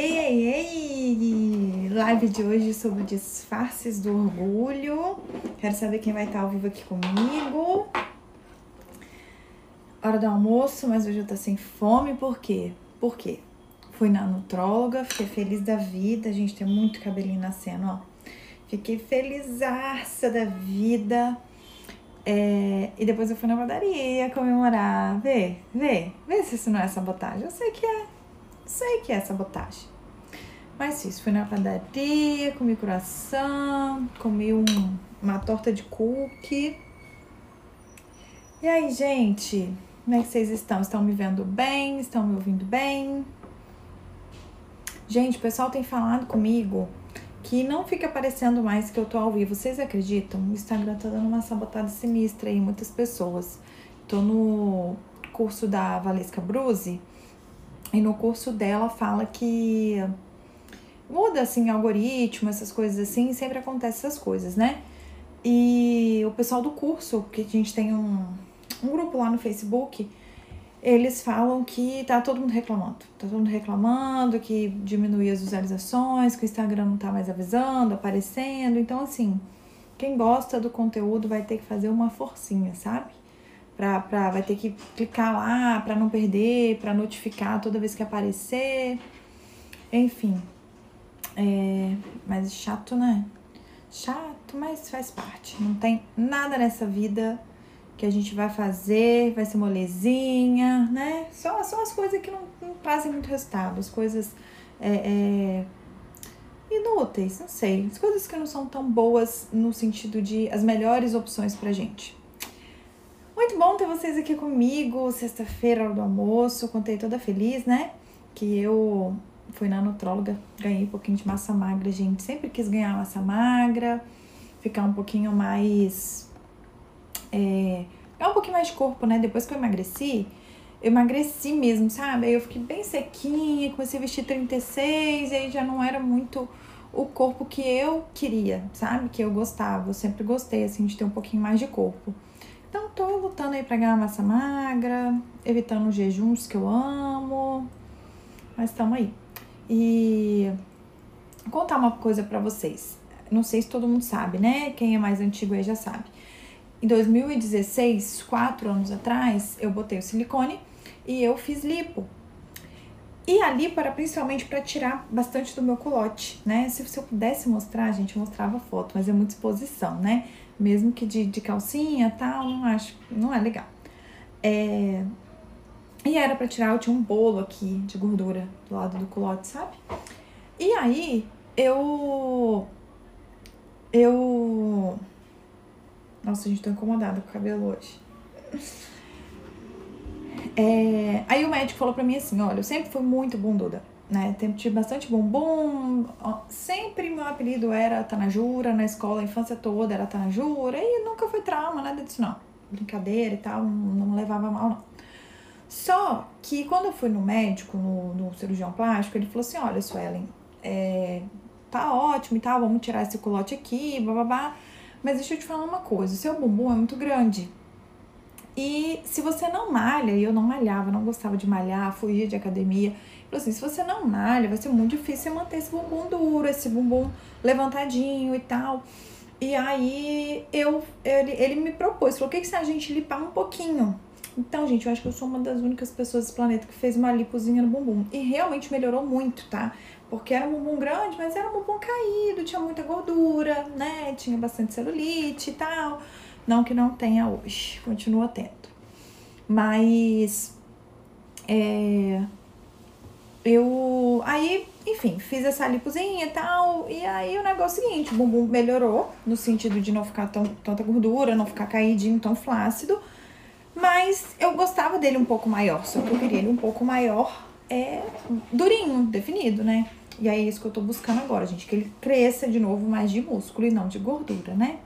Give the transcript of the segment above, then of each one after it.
Ei, ei, ei! Live de hoje sobre disfarces do orgulho. Quero saber quem vai estar ao vivo aqui comigo. Hora do almoço, mas hoje eu tô sem fome, por quê? Por quê? Fui na nutróloga, fiquei feliz da vida, gente tem muito cabelinho nascendo, ó. Fiquei felizaça da vida. É, e depois eu fui na padaria comemorar. Vê, vê, vê se isso não é sabotagem. Eu sei que é. Sei que é sabotagem. Mas isso, fui na padaria, comi coração, comi um, uma torta de cookie. E aí, gente? Como é que vocês estão? Estão me vendo bem? Estão me ouvindo bem? Gente, o pessoal tem falado comigo que não fica aparecendo mais que eu tô ao vivo. Vocês acreditam? O Instagram tá dando uma sabotada sinistra aí, muitas pessoas. Tô no curso da Valesca Bruzi e no curso dela fala que muda assim algoritmo, essas coisas assim, sempre acontece essas coisas, né? E o pessoal do curso, que a gente tem um, um grupo lá no Facebook, eles falam que tá todo mundo reclamando. Tá todo mundo reclamando que diminuiu as visualizações, que o Instagram não tá mais avisando, aparecendo. Então, assim, quem gosta do conteúdo vai ter que fazer uma forcinha, sabe? Pra, pra, vai ter que clicar lá para não perder, para notificar toda vez que aparecer. Enfim. É, mas chato, né? Chato, mas faz parte. Não tem nada nessa vida que a gente vai fazer, vai ser molezinha, né? Só, só as coisas que não, não trazem muito resultado, as coisas é, é, inúteis, não sei, as coisas que não são tão boas no sentido de as melhores opções pra gente. Muito bom ter vocês aqui comigo, sexta-feira, hora do almoço, contei toda feliz, né? Que eu fui na nutróloga, ganhei um pouquinho de massa magra, gente. Sempre quis ganhar massa magra, ficar um pouquinho mais é, é um pouquinho mais de corpo, né? Depois que eu emagreci, eu emagreci mesmo, sabe? Aí eu fiquei bem sequinha, comecei a vestir 36, e aí já não era muito o corpo que eu queria, sabe? Que eu gostava. Eu sempre gostei, assim, de ter um pouquinho mais de corpo. Então, tô lutando aí pra ganhar massa magra, evitando os jejuns que eu amo. Mas estamos aí. E vou contar uma coisa para vocês. Não sei se todo mundo sabe, né? Quem é mais antigo aí já sabe. Em 2016, quatro anos atrás, eu botei o silicone e eu fiz lipo. E a lipo era principalmente para tirar bastante do meu culote, né? Se, se eu pudesse mostrar, gente, eu mostrava foto, mas é muita exposição, né? Mesmo que de, de calcinha tal, não acho, não é legal. É... E era para tirar, eu tinha um bolo aqui de gordura do lado do culote, sabe? E aí, eu. Eu nossa, gente, tô incomodada com o cabelo hoje. É, aí o médico falou pra mim assim: olha, eu sempre fui muito bunduda, né? Tive bastante bumbum. Sempre meu apelido era Tanajura, na escola, a infância toda era Tanajura, e nunca foi trauma, nada disso não. Brincadeira e tal, não levava mal, não. Só que quando eu fui no médico, no, no cirurgião plástico, ele falou assim: olha, Suelen, é, tá ótimo e tal, vamos tirar esse culote aqui, babá. Mas deixa eu te falar uma coisa: o seu bumbum é muito grande. E se você não malha, e eu não malhava, não gostava de malhar, fugia de academia. Falou assim: se você não malha, vai ser muito difícil você manter esse bumbum duro, esse bumbum levantadinho e tal. E aí eu, ele, ele me propôs, falou: o que, que se a gente limpar um pouquinho? Então, gente, eu acho que eu sou uma das únicas pessoas desse planeta que fez uma lipozinha no bumbum. E realmente melhorou muito, tá? Porque era um bumbum grande, mas era um bumbum caído, tinha muita gordura, né? Tinha bastante celulite e tal. Não que não tenha hoje, continua tendo. Mas é, eu aí, enfim, fiz essa lipozinha e tal. E aí o negócio é o seguinte, o bumbum melhorou no sentido de não ficar tão, tanta gordura, não ficar caidinho, tão flácido. Mas eu gostava dele um pouco maior, só que eu queria ele um pouco maior, é durinho, definido, né? E aí é isso que eu tô buscando agora, gente, que ele cresça de novo mais de músculo e não de gordura, né?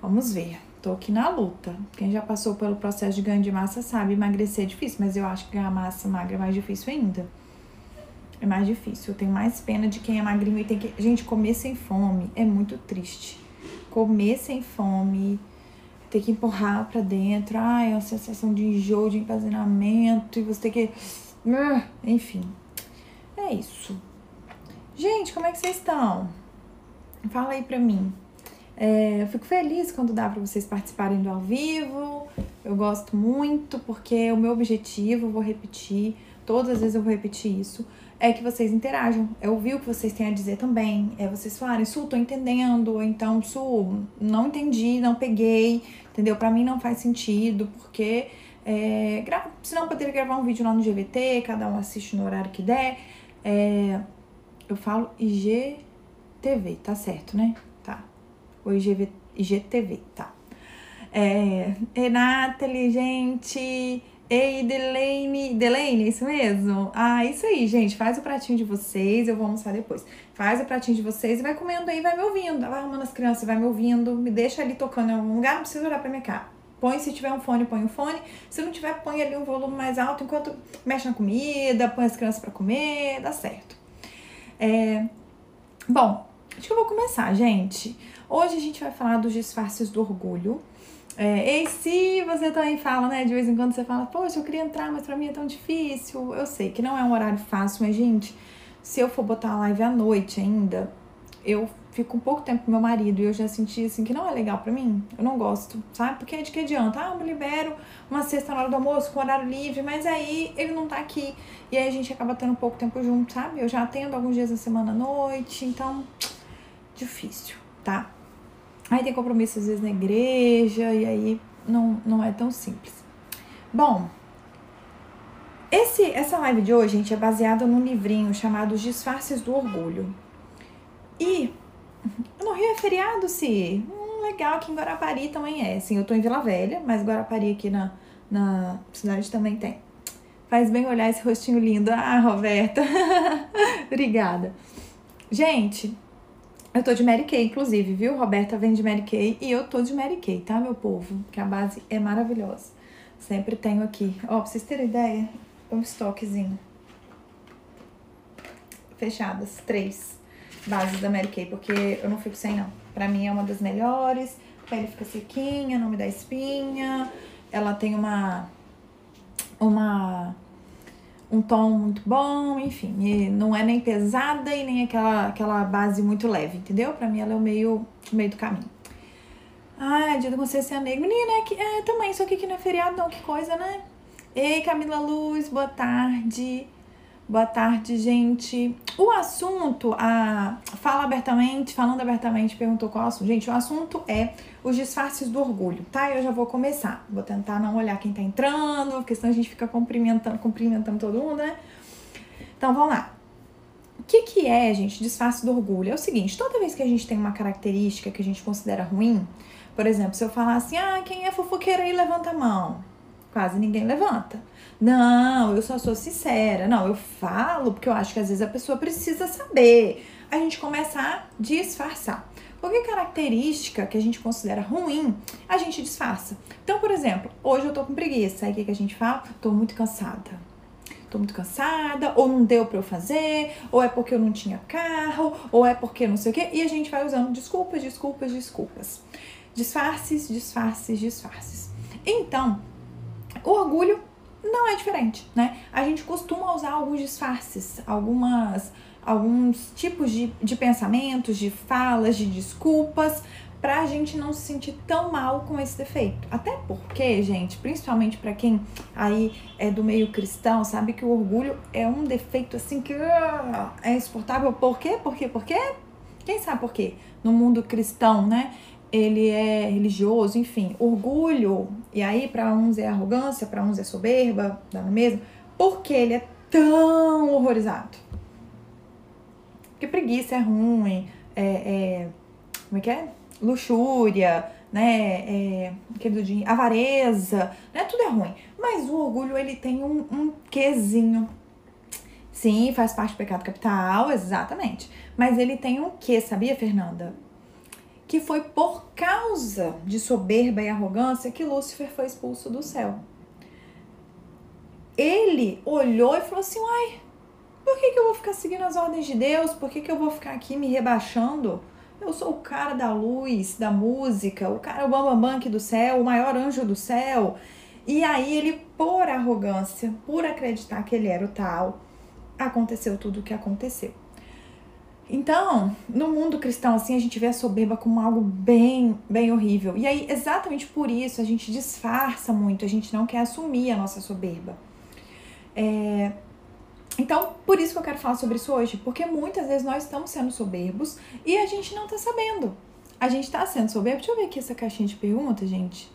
Vamos ver. Tô aqui na luta. Quem já passou pelo processo de ganho de massa sabe, emagrecer é difícil, mas eu acho que ganhar massa magra é mais difícil ainda. É mais difícil. Eu tenho mais pena de quem é magrinho e tem que. Gente, comer sem fome é muito triste. Comer sem fome, ter que empurrar pra dentro. Ai, é uma sensação de enjoo, de empazinamento, e você ter que. Enfim. É isso. Gente, como é que vocês estão? Fala aí pra mim. É, eu fico feliz quando dá para vocês participarem do ao vivo. Eu gosto muito porque o meu objetivo, vou repetir, todas as vezes eu vou repetir isso, é que vocês interajam. É ouvir o que vocês têm a dizer também. É vocês falarem, Su, tô entendendo. Ou então, Su, não entendi, não peguei, entendeu? Para mim não faz sentido, porque é, gra... senão eu poderia gravar um vídeo lá no GVT, cada um assiste no horário que der. É, eu falo IGTV, tá certo, né? Tá. Ou IGV, IGTV, tá. É, Renata, gente. Ei, Delaine. Delaine, é isso mesmo? Ah, isso aí, gente. Faz o pratinho de vocês. Eu vou almoçar depois. Faz o pratinho de vocês e vai comendo aí, vai me ouvindo. Vai arrumando as crianças, vai me ouvindo. Me deixa ali tocando em algum lugar, não precisa olhar pra minha cara. Põe, se tiver um fone, põe o um fone. Se não tiver, põe ali um volume mais alto enquanto mexe na comida, põe as crianças para comer, dá certo. É... Bom, acho que eu vou começar, gente. Hoje a gente vai falar dos disfarces do orgulho. É, e se você também fala, né? De vez em quando você fala, poxa, eu queria entrar, mas pra mim é tão difícil. Eu sei que não é um horário fácil, mas, gente, se eu for botar a live à noite ainda, eu fico um pouco tempo com meu marido e eu já senti assim que não é legal para mim. Eu não gosto, sabe? Porque de que adianta? Ah, eu me libero uma sexta na hora do almoço com horário livre, mas aí ele não tá aqui. E aí a gente acaba tendo pouco tempo junto, sabe? Eu já atendo alguns dias da semana à noite, então difícil, tá? Aí tem compromisso às vezes na igreja e aí não, não é tão simples. Bom, esse, essa live de hoje, gente, é baseada num livrinho chamado Os Disfarces do Orgulho. E no Rio é feriado, se hum, legal, aqui em Guarapari também é. Sim, eu tô em Vila Velha, mas Guarapari aqui na, na cidade também tem. Faz bem olhar esse rostinho lindo. Ah, Roberta. Obrigada. Gente, eu tô de Mary Kay, inclusive, viu? Roberta vem de Mary Kay e eu tô de Mary Kay, tá, meu povo? Que a base é maravilhosa. Sempre tenho aqui. Ó, pra vocês terem ideia, um estoquezinho. Fechadas, três bases da Mary Kay, porque eu não fico sem, não. Pra mim é uma das melhores. A pele fica sequinha, não me dá espinha. Ela tem uma. Uma. Um tom muito bom, enfim. E não é nem pesada e nem aquela, aquela base muito leve, entendeu? Pra mim ela é o meio, meio do caminho. Ah, dia da consciência negra. Menina, é, que, é também, aqui que não é feriado, não, que coisa, né? Ei, Camila Luz, boa tarde. Boa tarde, gente. O assunto, a fala abertamente, falando abertamente, perguntou qual assunto. Gente, o assunto é os disfarces do orgulho, tá? Eu já vou começar. Vou tentar não olhar quem tá entrando, porque senão a gente fica cumprimentando, cumprimentando todo mundo, né? Então, vamos lá. O que, que é, gente, disfarce do orgulho? É o seguinte, toda vez que a gente tem uma característica que a gente considera ruim, por exemplo, se eu falar assim, ah, quem é fofoqueira aí, levanta a mão. Quase ninguém levanta. Não, eu só sou sincera. Não, eu falo porque eu acho que às vezes a pessoa precisa saber. A gente começa a disfarçar. Qualquer característica que a gente considera ruim, a gente disfarça. Então, por exemplo, hoje eu tô com preguiça. Aí o que, que a gente fala? Tô muito cansada tô muito cansada, ou não deu para eu fazer, ou é porque eu não tinha carro, ou é porque não sei o quê, e a gente vai usando desculpas, desculpas, desculpas. Disfarces, disfarces, disfarces. Então, o orgulho não é diferente, né? A gente costuma usar alguns disfarces, algumas, alguns tipos de, de pensamentos, de falas, de desculpas, pra gente não se sentir tão mal com esse defeito. Até porque, gente, principalmente para quem aí é do meio cristão, sabe que o orgulho é um defeito assim que uh, é insuportável. Por quê? Por quê? Por quê? Quem sabe por quê? No mundo cristão, né? Ele é religioso, enfim, orgulho, e aí para uns é arrogância, para uns é soberba, dá no mesmo, porque ele é tão horrorizado. Porque preguiça é ruim, é, é como é que é? Luxúria, né, é, aquele avareza, né, tudo é ruim. Mas o orgulho, ele tem um, um quezinho. Sim, faz parte do pecado capital, exatamente. Mas ele tem um quê, sabia, Fernanda? Que foi por causa de soberba e arrogância que Lúcifer foi expulso do céu. Ele olhou e falou assim: Uai, por que, que eu vou ficar seguindo as ordens de Deus? Por que, que eu vou ficar aqui me rebaixando? Eu sou o cara da luz, da música, o cara, o bambambam aqui do céu, o maior anjo do céu. E aí ele, por arrogância, por acreditar que ele era o tal, aconteceu tudo o que aconteceu. Então, no mundo cristão, assim, a gente vê a soberba como algo bem, bem horrível. E aí, exatamente por isso, a gente disfarça muito, a gente não quer assumir a nossa soberba. É... Então, por isso que eu quero falar sobre isso hoje, porque muitas vezes nós estamos sendo soberbos e a gente não tá sabendo. A gente tá sendo soberbo. Deixa eu ver aqui essa caixinha de perguntas, gente.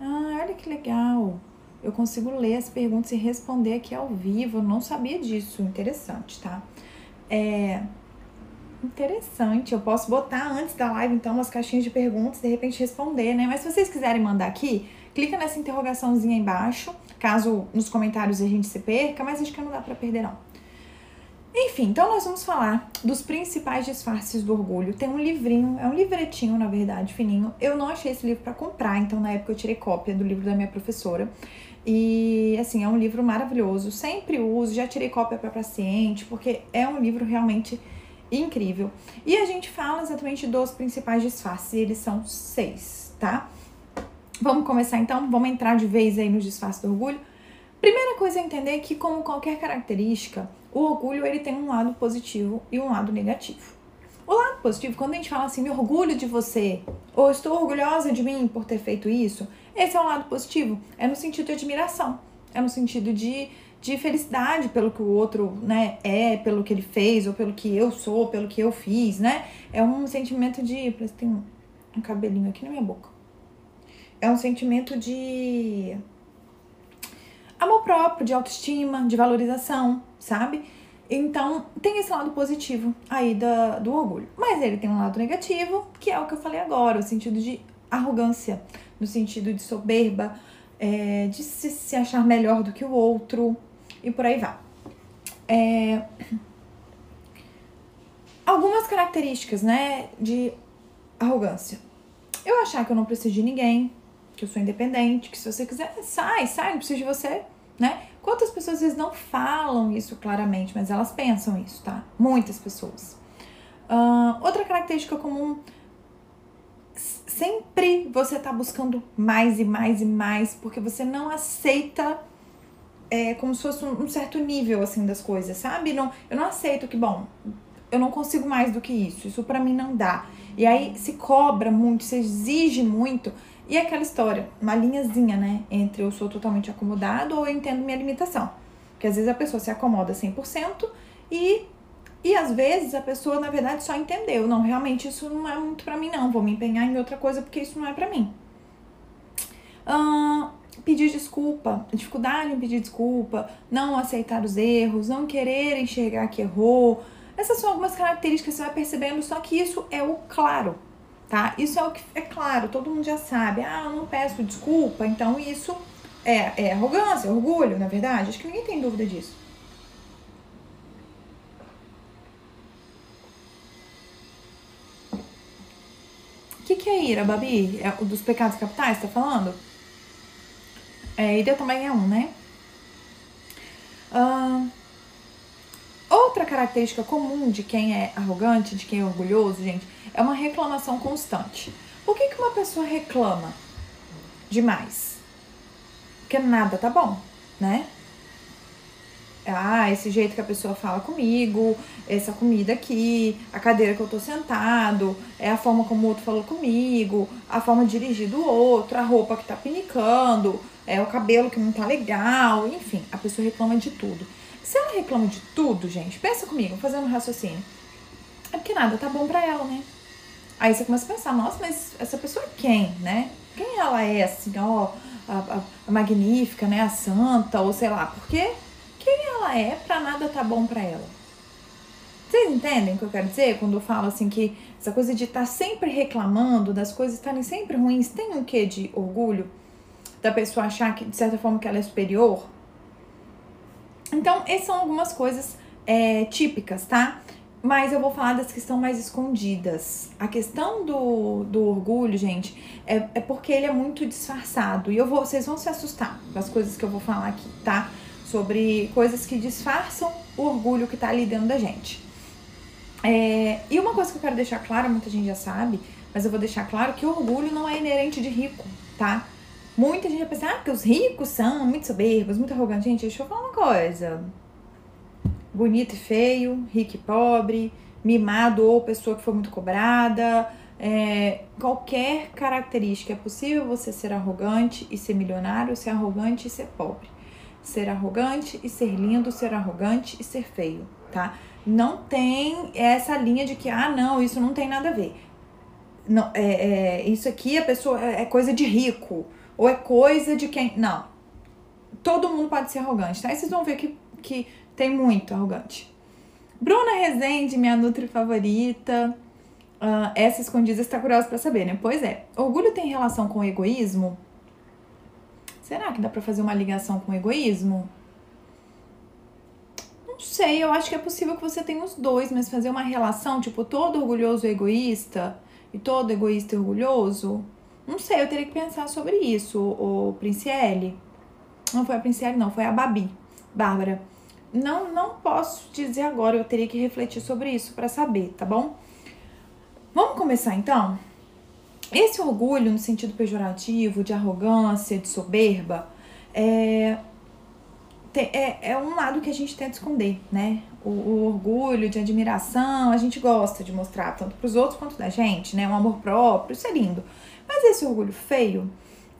Ah, olha que legal. Eu consigo ler as perguntas e responder aqui ao vivo. Eu não sabia disso. Interessante, tá? É interessante. Eu posso botar antes da live, então, umas caixinhas de perguntas de repente responder, né? Mas se vocês quiserem mandar aqui, clica nessa interrogaçãozinha embaixo, caso nos comentários a gente se perca, mas acho que não dá para perder, não. Enfim, então nós vamos falar dos principais disfarces do orgulho. Tem um livrinho, é um livretinho, na verdade, fininho. Eu não achei esse livro para comprar, então na época eu tirei cópia do livro da minha professora. E assim, é um livro maravilhoso, sempre uso, já tirei cópia para paciente, porque é um livro realmente incrível. E a gente fala exatamente dos principais disfarces, e eles são seis, tá? Vamos começar então, vamos entrar de vez aí nos disfarces do orgulho. Primeira coisa é entender que, como qualquer característica, o orgulho ele tem um lado positivo e um lado negativo. O lado positivo, quando a gente fala assim, me orgulho de você, ou estou orgulhosa de mim por ter feito isso, esse é o lado positivo. É no sentido de admiração, é no sentido de, de felicidade pelo que o outro né, é, pelo que ele fez, ou pelo que eu sou, pelo que eu fiz, né? É um sentimento de. Parece que tem um, um cabelinho aqui na minha boca. É um sentimento de amor próprio, de autoestima, de valorização, sabe? Então, tem esse lado positivo aí da, do orgulho. Mas ele tem um lado negativo, que é o que eu falei agora, o sentido de arrogância, no sentido de soberba, é, de se, se, achar melhor do que o outro e por aí vai. É, algumas características, né, de arrogância. Eu achar que eu não preciso de ninguém, que eu sou independente, que se você quiser, sai, sai, não preciso de você, né? Quantas pessoas às vezes não falam isso claramente, mas elas pensam isso, tá? Muitas pessoas. Uh, outra característica comum sempre você tá buscando mais e mais e mais, porque você não aceita é, como se fosse um, um, certo nível, assim, das coisas, sabe? Não, eu não aceito que, bom, eu não consigo mais do que isso, isso para mim não dá. E aí se cobra muito, se exige muito, e aquela história, uma linhazinha, né, entre eu sou totalmente acomodado ou eu entendo minha limitação. Porque às vezes a pessoa se acomoda 100% e e às vezes a pessoa, na verdade, só entendeu. Não, realmente isso não é muito para mim, não. Vou me empenhar em outra coisa porque isso não é para mim. Pedir desculpa, dificuldade em pedir desculpa, não aceitar os erros, não querer enxergar que errou. Essas são algumas características que você vai percebendo, só que isso é o claro tá? Isso é o que é claro, todo mundo já sabe. Ah, eu não peço desculpa, então isso é, é arrogância, é orgulho, na verdade. Acho que ninguém tem dúvida disso. O que, que é ira, Babi? É o dos pecados capitais, tá falando? É, ira também é um, né? Uh, outra característica comum de quem é arrogante, de quem é orgulhoso, gente, é uma reclamação constante. Por que, que uma pessoa reclama demais? Porque nada tá bom, né? Ah, esse jeito que a pessoa fala comigo, essa comida aqui, a cadeira que eu tô sentado, é a forma como o outro falou comigo, a forma de dirigir do outro, a roupa que tá pinicando, é o cabelo que não tá legal, enfim, a pessoa reclama de tudo. Se ela reclama de tudo, gente, pensa comigo, fazendo um raciocínio. É porque nada tá bom pra ela, né? Aí você começa a pensar, nossa, mas essa pessoa é quem, né? Quem ela é, assim, ó, a, a, a magnífica, né? A santa, ou sei lá, porque quem ela é pra nada tá bom pra ela? Vocês entendem o que eu quero dizer quando eu falo assim que essa coisa de estar tá sempre reclamando das coisas estarem sempre ruins tem um quê de orgulho? Da pessoa achar que, de certa forma, que ela é superior? Então, essas são algumas coisas é, típicas, tá? mas eu vou falar das que estão mais escondidas. A questão do, do orgulho, gente, é, é porque ele é muito disfarçado. E eu vou, vocês vão se assustar as coisas que eu vou falar aqui, tá? Sobre coisas que disfarçam o orgulho que tá ali dentro da gente. É, e uma coisa que eu quero deixar claro, muita gente já sabe, mas eu vou deixar claro que o orgulho não é inerente de rico, tá? Muita gente vai pensar, ah, porque os ricos são muito soberbos, muito arrogantes. Gente, deixa eu falar uma coisa bonito e feio, rico e pobre, mimado ou pessoa que foi muito cobrada. É, qualquer característica. É possível você ser arrogante e ser milionário, ser arrogante e ser pobre. Ser arrogante e ser lindo, ser arrogante e ser feio, tá? Não tem essa linha de que, ah, não, isso não tem nada a ver. Não, é, é isso aqui a pessoa é, é coisa de rico, ou é coisa de quem. Não. Todo mundo pode ser arrogante, tá? Aí vocês vão ver que, que tem muito arrogante. Bruna Rezende, minha nutri favorita. Uh, essa escondida está curiosa para saber, né? Pois é. Orgulho tem relação com egoísmo? Será que dá para fazer uma ligação com egoísmo? Não sei, eu acho que é possível que você tenha os dois, mas fazer uma relação, tipo, todo orgulhoso e egoísta e todo egoísta e orgulhoso? Não sei, eu teria que pensar sobre isso, o Princiele. Não foi a Princiele, não, foi a Babi, Bárbara. Não, não posso dizer agora, eu teria que refletir sobre isso para saber, tá bom? Vamos começar então? Esse orgulho, no sentido pejorativo, de arrogância, de soberba, é, é, é um lado que a gente tenta esconder, né? O, o, orgulho de admiração, a gente gosta de mostrar tanto para os outros quanto da gente, né? Um amor próprio, isso é lindo. Mas esse orgulho feio,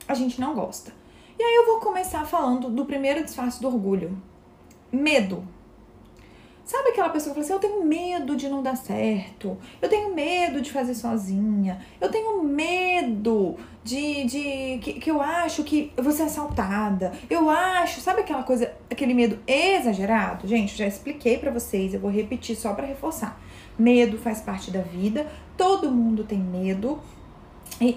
a gente não gosta. E aí eu vou começar falando do primeiro disfarce do orgulho, medo. Sabe aquela pessoa que fala assim: eu tenho medo de não dar certo, eu tenho medo de fazer sozinha, eu tenho medo de. de que, que eu acho que eu vou ser assaltada, eu acho. Sabe aquela coisa, aquele medo exagerado? Gente, já expliquei para vocês, eu vou repetir só para reforçar. Medo faz parte da vida, todo mundo tem medo,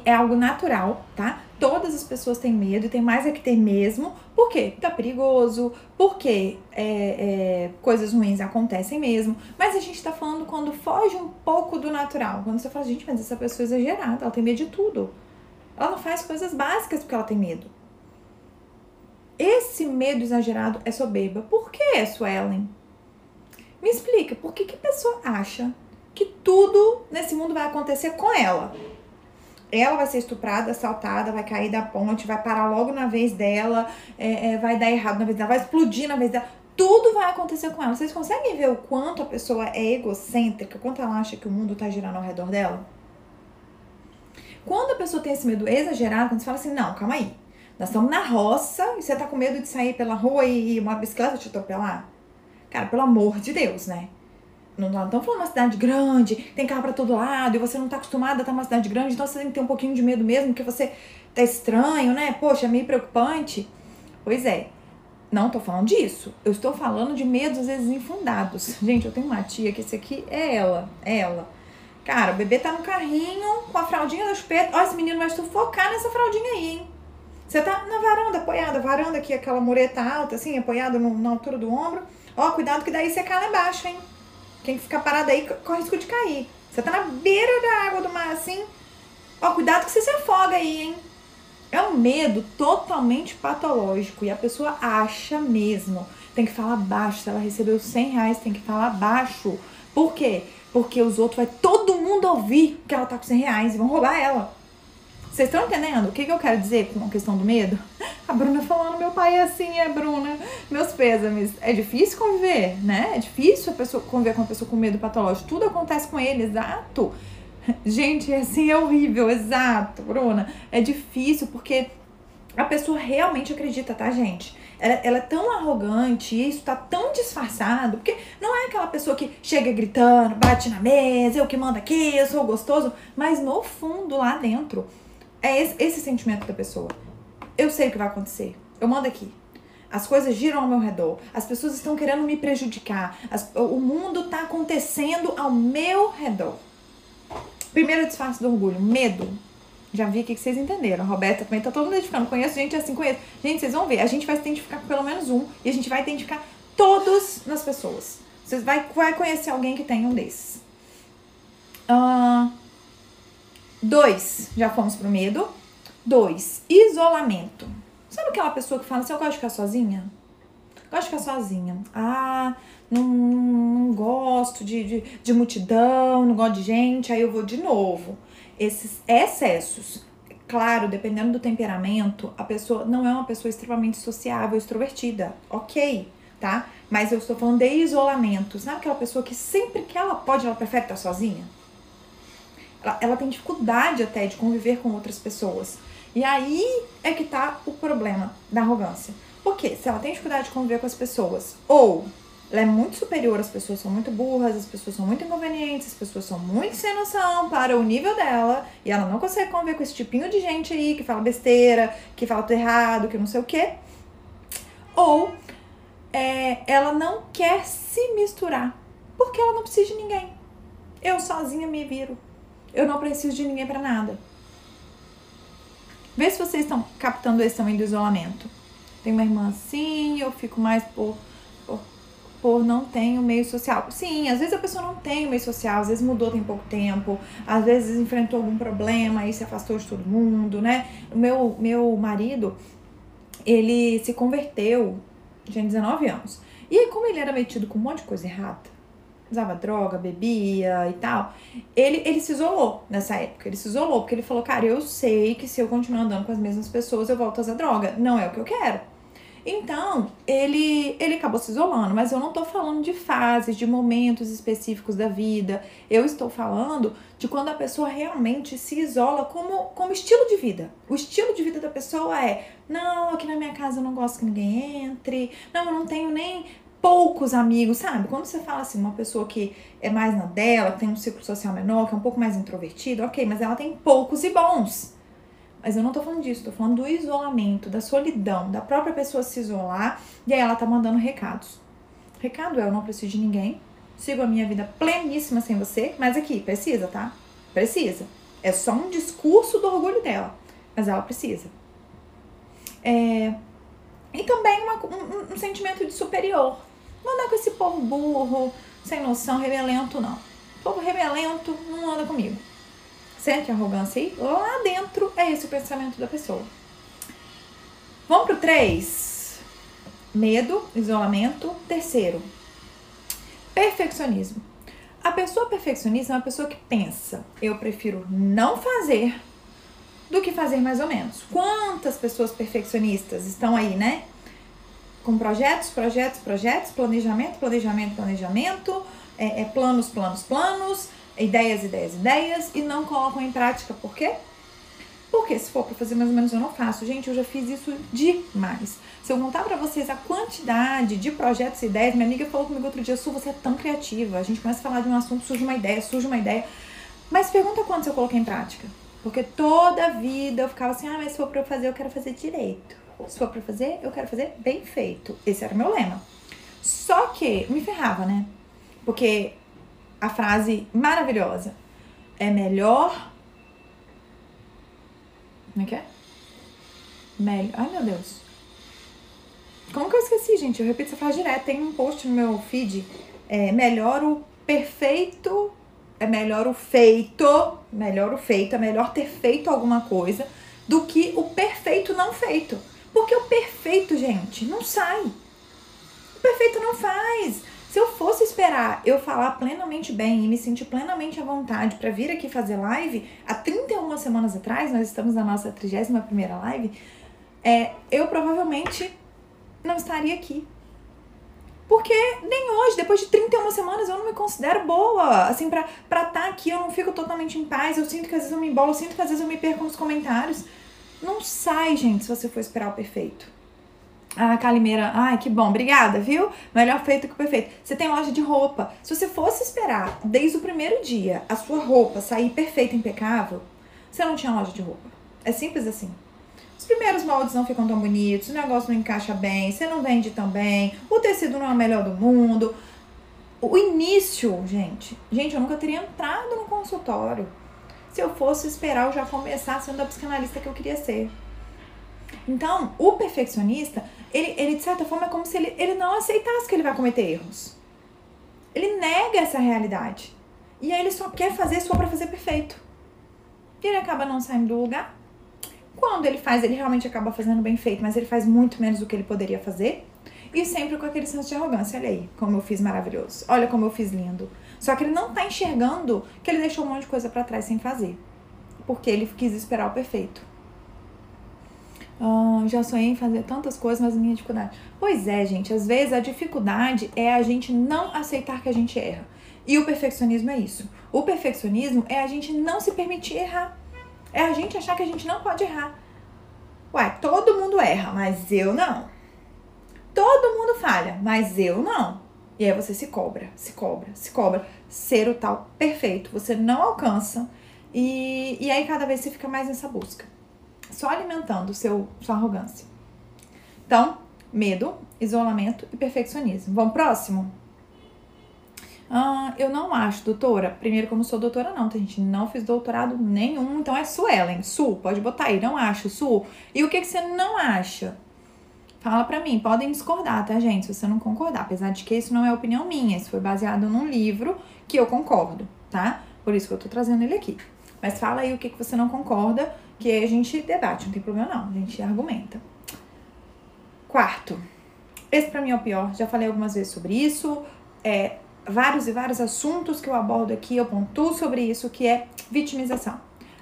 é algo natural, tá? Todas as pessoas têm medo e tem mais é que ter mesmo. Por quê? Tá perigoso, porque é, é, coisas ruins acontecem mesmo. Mas a gente tá falando quando foge um pouco do natural. Quando você fala, gente, mas essa pessoa é exagerada, ela tem medo de tudo. Ela não faz coisas básicas porque ela tem medo. Esse medo exagerado é soberba. Por que, Suelen? Me explica, por que, que a pessoa acha que tudo nesse mundo vai acontecer com ela? Ela vai ser estuprada, assaltada, vai cair da ponte, vai parar logo na vez dela, é, é, vai dar errado na vez dela, vai explodir na vez dela. Tudo vai acontecer com ela. Vocês conseguem ver o quanto a pessoa é egocêntrica, quanto ela acha que o mundo tá girando ao redor dela? Quando a pessoa tem esse medo exagerado, quando você fala assim, não, calma aí, nós estamos na roça e você tá com medo de sair pela rua e uma bicicleta te atropelar? Cara, pelo amor de Deus, né? Não estamos falando uma cidade grande, tem carro para todo lado, e você não tá acostumada a estar numa cidade grande, então você tem que ter um pouquinho de medo mesmo, porque você tá estranho, né? Poxa, é meio preocupante. Pois é, não tô falando disso. Eu estou falando de medos às vezes infundados. Gente, eu tenho uma tia que esse aqui é ela, é ela. Cara, o bebê tá no carrinho com a fraldinha da chupeta. Ó, esse menino vai sufocar nessa fraldinha aí, hein? Você tá na varanda, apoiada, varanda aqui, aquela mureta alta, assim, apoiada no, na altura do ombro. Ó, cuidado que daí você cai lá embaixo, hein? Quem ficar parado aí corre risco de cair. Você tá na beira da água do mar assim. Ó, cuidado que você se afoga aí, hein? É um medo totalmente patológico e a pessoa acha mesmo. Tem que falar baixo. Se ela recebeu 100 reais, tem que falar baixo. Por quê? Porque os outros vai todo mundo ouvir que ela tá com 100 reais e vão roubar ela. Vocês estão entendendo o que, que eu quero dizer com a questão do medo? A Bruna falando, meu pai é assim, é Bruna. Meus pêsames. É difícil conviver, né? É difícil a pessoa conviver com uma pessoa com medo patológico. Tudo acontece com ele, exato. Gente, assim é horrível, exato, Bruna. É difícil porque a pessoa realmente acredita, tá, gente? Ela, ela, é tão arrogante, isso tá tão disfarçado, porque não é aquela pessoa que chega gritando, bate na mesa, eu que mando aqui, eu sou gostoso, mas no fundo, lá dentro, é esse, esse sentimento da pessoa. Eu sei o que vai acontecer. Eu mando aqui. As coisas giram ao meu redor. As pessoas estão querendo me prejudicar. As, o mundo está acontecendo ao meu redor. Primeiro disfarce do orgulho, medo. Já vi aqui que vocês entenderam. Roberta também tá todo mundo identificando. Conheço gente assim, conheço. Gente, vocês vão ver. A gente vai se identificar com pelo menos um. E a gente vai identificar todos nas pessoas. Vocês vai, vai conhecer alguém que tem um desses. Uh, Dois, já fomos pro medo. Dois, isolamento. Sabe aquela pessoa que fala assim, eu gosto de ficar sozinha? Gosto de ficar sozinha. Ah, não, não gosto de, de, de multidão, não gosto de gente, aí eu vou de novo. Esses excessos claro, dependendo do temperamento, a pessoa não é uma pessoa extremamente sociável, extrovertida. Ok. tá? Mas eu estou falando de isolamento. Sabe aquela pessoa que sempre que ela pode, ela prefere estar sozinha? Ela, ela tem dificuldade até de conviver com outras pessoas. E aí é que tá o problema da arrogância. Porque se ela tem dificuldade de conviver com as pessoas, ou ela é muito superior, as pessoas são muito burras, as pessoas são muito inconvenientes, as pessoas são muito sem noção para o nível dela, e ela não consegue conviver com esse tipinho de gente aí que fala besteira, que fala tudo errado, que não sei o quê. Ou é, ela não quer se misturar, porque ela não precisa de ninguém. Eu sozinha me viro. Eu não preciso de ninguém para nada. Vê se vocês estão captando esse também do isolamento. Tem uma irmã assim, eu fico mais por, por, por não ter o meio social. Sim, às vezes a pessoa não tem meio social, às vezes mudou tem pouco tempo, às vezes enfrentou algum problema e se afastou de todo mundo, né? O meu, meu marido, ele se converteu, tinha 19 anos. E aí, como ele era metido com um monte de coisa errada, usava droga, bebia e tal, ele, ele se isolou nessa época. Ele se isolou porque ele falou: Cara, eu sei que se eu continuar andando com as mesmas pessoas, eu volto a usar droga. Não é o que eu quero. Então, ele, ele acabou se isolando, mas eu não tô falando de fases, de momentos específicos da vida. Eu estou falando de quando a pessoa realmente se isola como, como estilo de vida. O estilo de vida da pessoa é: não, aqui na minha casa eu não gosto que ninguém entre, não, eu não tenho nem poucos amigos, sabe? Quando você fala assim, uma pessoa que é mais na dela, que tem um ciclo social menor, que é um pouco mais introvertida, ok, mas ela tem poucos e bons. Mas eu não tô falando disso, tô falando do isolamento, da solidão, da própria pessoa se isolar e aí ela tá mandando recados. Recado é: eu não preciso de ninguém, sigo a minha vida pleníssima sem você, mas aqui, precisa, tá? Precisa. É só um discurso do orgulho dela, mas ela precisa. É... E também uma, um, um sentimento de superior, não anda com esse povo burro, sem noção, rebelento, não. Povo rebelento não anda comigo. Sente arrogância aí? Lá dentro é esse o pensamento da pessoa. Vamos pro 3. Medo, isolamento. Terceiro, perfeccionismo. A pessoa perfeccionista é uma pessoa que pensa, eu prefiro não fazer do que fazer mais ou menos. Quantas pessoas perfeccionistas estão aí, né? Com projetos, projetos, projetos, planejamento, planejamento, planejamento, é, é, planos, planos, planos, ideias, ideias, ideias e não colocam em prática. Por quê? Porque se for para fazer mais ou menos eu não faço. Gente, eu já fiz isso demais. Se eu contar para vocês a quantidade de projetos e ideias, minha amiga falou comigo outro dia, Su, você é tão criativa. A gente começa a falar de um assunto, surge uma ideia, surge uma ideia. Mas pergunta quantos eu coloquei em prática. Porque toda a vida eu ficava assim, ah, mas se for para eu fazer, eu quero fazer direito se for pra fazer, eu quero fazer bem feito. Esse era o meu lema. Só que me ferrava, né? Porque a frase maravilhosa é melhor. Como é que é? Melhor. Ai, meu Deus. Como que eu esqueci, gente? Eu repito essa frase direto. Tem um post no meu feed. É melhor o perfeito. É melhor o feito. Melhor o feito. É melhor ter feito alguma coisa do que o perfeito não feito. Porque o perfeito, gente, não sai. O perfeito não faz. Se eu fosse esperar eu falar plenamente bem e me sentir plenamente à vontade para vir aqui fazer live, há 31 semanas atrás, nós estamos na nossa 31 live, é, eu provavelmente não estaria aqui. Porque nem hoje, depois de 31 semanas, eu não me considero boa. Assim, pra estar tá aqui, eu não fico totalmente em paz. Eu sinto que às vezes eu me embolo, eu sinto que às vezes eu me perco nos comentários. Não sai, gente, se você for esperar o perfeito. Ah, Calimeira, ai, que bom, obrigada, viu? Melhor feito que o perfeito. Você tem loja de roupa. Se você fosse esperar desde o primeiro dia a sua roupa sair perfeita, impecável, você não tinha loja de roupa. É simples assim. Os primeiros moldes não ficam tão bonitos, o negócio não encaixa bem, você não vende tão bem, o tecido não é o melhor do mundo. O início, gente, gente, eu nunca teria entrado no consultório se eu fosse esperar eu já começar sendo a psicanalista que eu queria ser. Então, o perfeccionista, ele, ele de certa forma é como se ele, ele não aceitasse que ele vai cometer erros. Ele nega essa realidade. E aí ele só quer fazer só para fazer perfeito. E ele acaba não saindo do lugar. Quando ele faz, ele realmente acaba fazendo bem feito, mas ele faz muito menos do que ele poderia fazer. E sempre com aquele senso de arrogância. Olha aí como eu fiz maravilhoso. Olha como eu fiz lindo. Só que ele não tá enxergando que ele deixou um monte de coisa para trás sem fazer. Porque ele quis esperar o perfeito. Ah, já sonhei em fazer tantas coisas, mas minha dificuldade. Pois é, gente, às vezes a dificuldade é a gente não aceitar que a gente erra. E o perfeccionismo é isso. O perfeccionismo é a gente não se permitir errar. É a gente achar que a gente não pode errar. Uai, todo mundo erra, mas eu não. Todo mundo falha, mas eu não. E aí você se cobra, se cobra, se cobra. Ser o tal perfeito. Você não alcança. E, e aí cada vez você fica mais nessa busca só alimentando seu, sua arrogância. Então, medo, isolamento e perfeccionismo. Vamos próximo? Ah, eu não acho, doutora. Primeiro, como sou doutora, não, tá, gente? Não fiz doutorado nenhum, então é Suelen. Su, pode botar aí, não acho, Su. E o que, que você não acha? Fala pra mim, podem discordar, tá, gente? Se você não concordar. Apesar de que isso não é opinião minha, isso foi baseado num livro que eu concordo, tá? Por isso que eu tô trazendo ele aqui. Mas fala aí o que, que você não concorda que a gente debate, não tem problema não, a gente argumenta. Quarto, esse para mim é o pior, já falei algumas vezes sobre isso, é, vários e vários assuntos que eu abordo aqui, eu pontuo sobre isso, que é vitimização,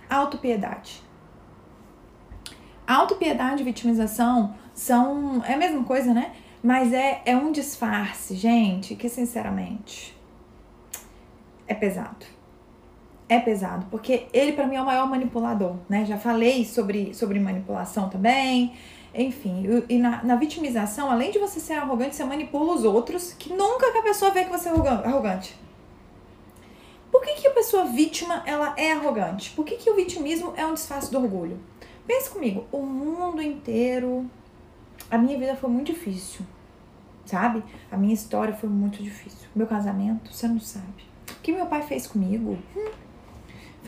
autopiedade. Autopiedade e vitimização são, é a mesma coisa, né? Mas é, é um disfarce, gente, que sinceramente é pesado é pesado, porque ele para mim é o maior manipulador, né? Já falei sobre, sobre manipulação também. Enfim, e na, na vitimização, além de você ser arrogante, você manipula os outros, que nunca que a pessoa vê que você é arrogante. Por que, que a pessoa vítima ela é arrogante? Por que, que o vitimismo é um disfarce do orgulho? Pensa comigo, o mundo inteiro. A minha vida foi muito difícil, sabe? A minha história foi muito difícil. Meu casamento, você não sabe. O que meu pai fez comigo? Hum,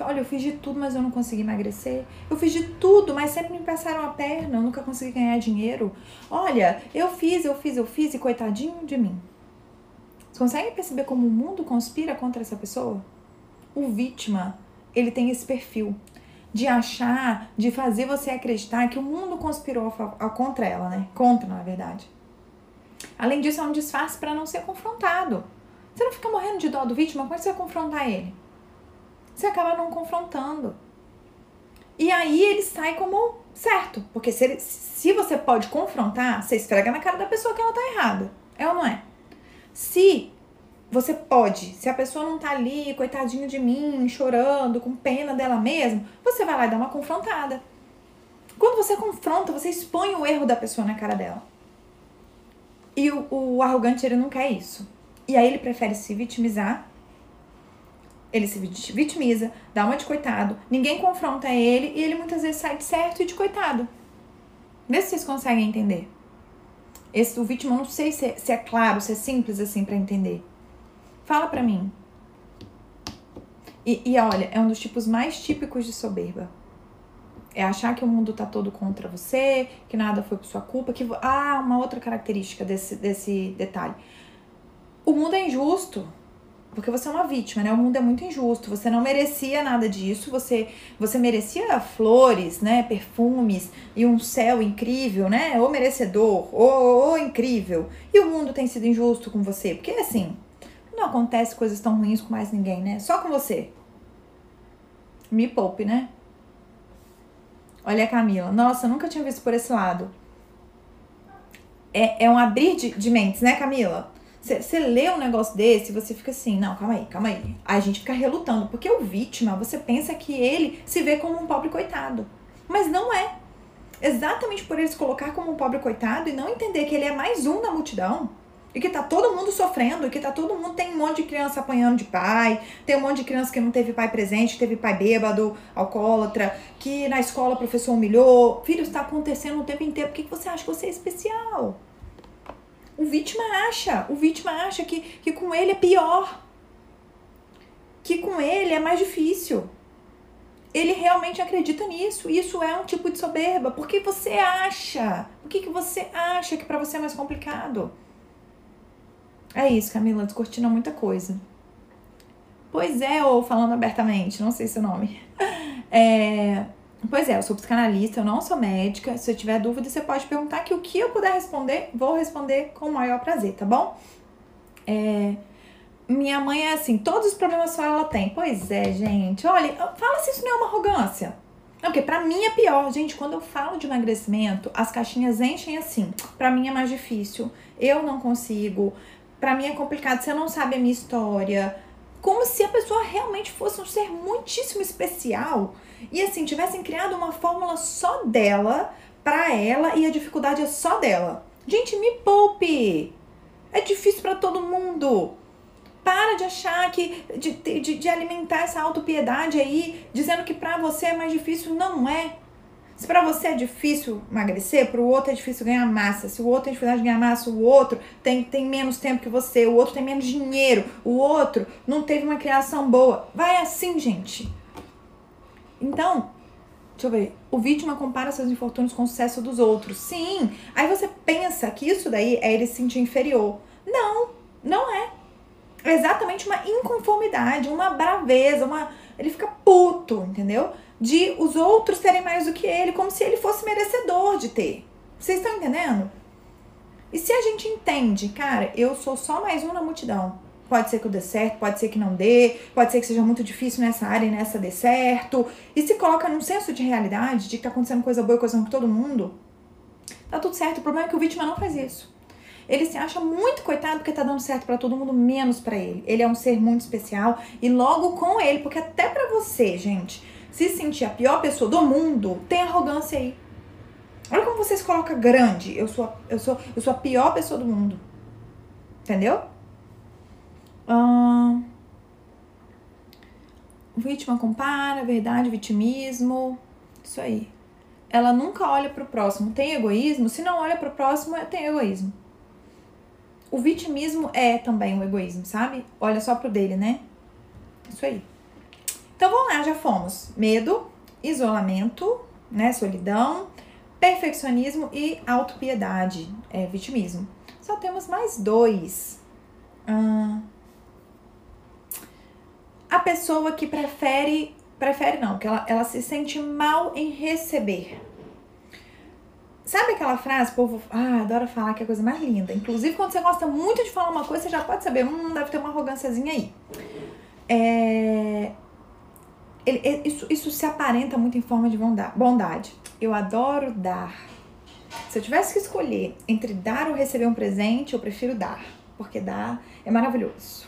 Olha, eu fiz de tudo, mas eu não consegui emagrecer. Eu fiz de tudo, mas sempre me passaram a perna, eu nunca consegui ganhar dinheiro. Olha, eu fiz, eu fiz, eu fiz e coitadinho de mim. Você consegue perceber como o mundo conspira contra essa pessoa? O vítima, ele tem esse perfil de achar, de fazer você acreditar que o mundo conspirou contra ela, né? Contra, na verdade. Além disso, é um disfarce para não ser confrontado. Você não fica morrendo de dó do vítima, como é você vai confrontar ele? você acaba não confrontando. E aí ele sai como certo. Porque se, ele, se você pode confrontar, você esfrega na cara da pessoa que ela tá errada. É ou não é? Se você pode, se a pessoa não tá ali, coitadinho de mim, chorando, com pena dela mesma, você vai lá e dá uma confrontada. Quando você confronta, você expõe o erro da pessoa na cara dela. E o, o arrogante, ele não quer isso. E aí ele prefere se vitimizar ele se vitimiza, dá uma de coitado, ninguém confronta ele e ele muitas vezes sai de certo e de coitado. Vê se vocês conseguem entender. Esse, o vítima, não sei se é, se é claro, se é simples assim para entender. Fala pra mim. E, e olha, é um dos tipos mais típicos de soberba. É achar que o mundo tá todo contra você, que nada foi por sua culpa, que. Ah, uma outra característica desse, desse detalhe. O mundo é injusto porque você é uma vítima, né? O mundo é muito injusto. Você não merecia nada disso. Você você merecia flores, né? Perfumes e um céu incrível, né? Ou merecedor, ou, ou incrível. E o mundo tem sido injusto com você, porque assim não acontece coisas tão ruins com mais ninguém, né? Só com você. Me poupe, né? Olha a Camila. Nossa, nunca tinha visto por esse lado. É, é um abrir de, de mentes, né, Camila? Você lê um negócio desse, você fica assim, não, calma aí, calma aí. Aí a gente fica relutando, porque o vítima, você pensa que ele se vê como um pobre coitado. Mas não é. Exatamente por ele se colocar como um pobre coitado e não entender que ele é mais um na multidão, e que tá todo mundo sofrendo, e que tá todo mundo tem um monte de criança apanhando de pai, tem um monte de criança que não teve pai presente, teve pai bêbado, alcoólatra, que na escola o professor humilhou. Filho, está acontecendo o tempo inteiro. Por que você acha que você é especial? O vítima acha, o vítima acha que, que com ele é pior. Que com ele é mais difícil. Ele realmente acredita nisso. Isso é um tipo de soberba. Por que você acha? Por que, que você acha que para você é mais complicado? É isso, Camila, descortina muita coisa. Pois é, ou falando abertamente, não sei seu nome. É, Pois é, eu sou psicanalista, eu não sou médica. Se eu tiver dúvida, você pode perguntar que o que eu puder responder, vou responder com o maior prazer, tá bom? É, minha mãe é assim, todos os problemas só ela tem. Pois é, gente. Olha, fala se isso não é uma arrogância. Não, porque pra mim é pior. Gente, quando eu falo de emagrecimento, as caixinhas enchem assim. Pra mim é mais difícil. Eu não consigo. Pra mim é complicado. Você não sabe a minha história. Como se a pessoa realmente fosse um ser muitíssimo especial. E assim, tivessem criado uma fórmula só dela, pra ela, e a dificuldade é só dela. Gente, me poupe! É difícil para todo mundo. Para de achar que. de, de, de alimentar essa autopiedade aí, dizendo que pra você é mais difícil. Não é. Se pra você é difícil emagrecer, pro outro é difícil ganhar massa. Se o outro tem dificuldade de ganhar massa, o outro tem, tem menos tempo que você, o outro tem menos dinheiro, o outro não teve uma criação boa. Vai assim, gente. Então, deixa eu ver. O vítima compara seus infortúnios com o sucesso dos outros. Sim. Aí você pensa que isso daí é ele se sentir inferior. Não, não é. É exatamente uma inconformidade, uma braveza, uma. Ele fica puto, entendeu? De os outros terem mais do que ele, como se ele fosse merecedor de ter. Vocês estão entendendo? E se a gente entende, cara, eu sou só mais um na multidão. Pode ser que eu dê certo, pode ser que não dê, pode ser que seja muito difícil nessa área e nessa dê certo. E se coloca num senso de realidade, de que tá acontecendo coisa boa e coisa ruim com todo mundo, tá tudo certo. O problema é que o vítima não faz isso. Ele se acha muito coitado porque tá dando certo para todo mundo, menos para ele. Ele é um ser muito especial e logo com ele, porque até para você, gente, se sentir a pior pessoa do mundo, tem arrogância aí. Olha como você se coloca grande. Eu sou, eu sou, eu sou a pior pessoa do mundo. Entendeu? Hum, vítima compara, verdade, vitimismo. Isso aí. Ela nunca olha para o próximo. Tem egoísmo? Se não olha para o próximo, tem egoísmo o vitimismo é também um egoísmo, sabe? Olha só pro dele, né? Isso aí. Então vamos lá, já fomos. Medo, isolamento, né? Solidão, perfeccionismo e autopiedade, é vitimismo. Só temos mais dois. Hum, a pessoa que prefere, prefere não, que ela, ela se sente mal em receber. Sabe aquela frase, povo ah, adora falar que é a coisa mais linda. Inclusive, quando você gosta muito de falar uma coisa, você já pode saber, hum, deve ter uma arrogânciazinha aí. É... Ele, isso, isso se aparenta muito em forma de bondade. Eu adoro dar. Se eu tivesse que escolher entre dar ou receber um presente, eu prefiro dar. Porque dar é maravilhoso.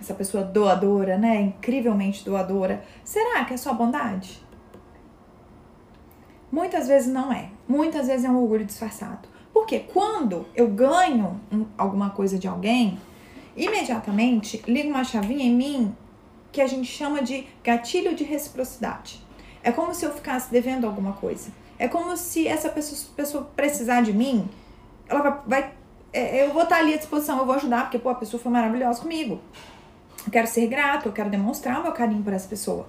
Essa pessoa doadora, né? Incrivelmente doadora. Será que é só bondade? Muitas vezes não é. Muitas vezes é um orgulho disfarçado. Porque quando eu ganho alguma coisa de alguém, imediatamente liga uma chavinha em mim que a gente chama de gatilho de reciprocidade. É como se eu ficasse devendo alguma coisa. É como se essa pessoa, pessoa precisar de mim, ela vai, vai é, eu vou estar ali à disposição, eu vou ajudar, porque pô, a pessoa foi maravilhosa comigo. Eu quero ser grato, eu quero demonstrar o meu carinho por essa pessoa.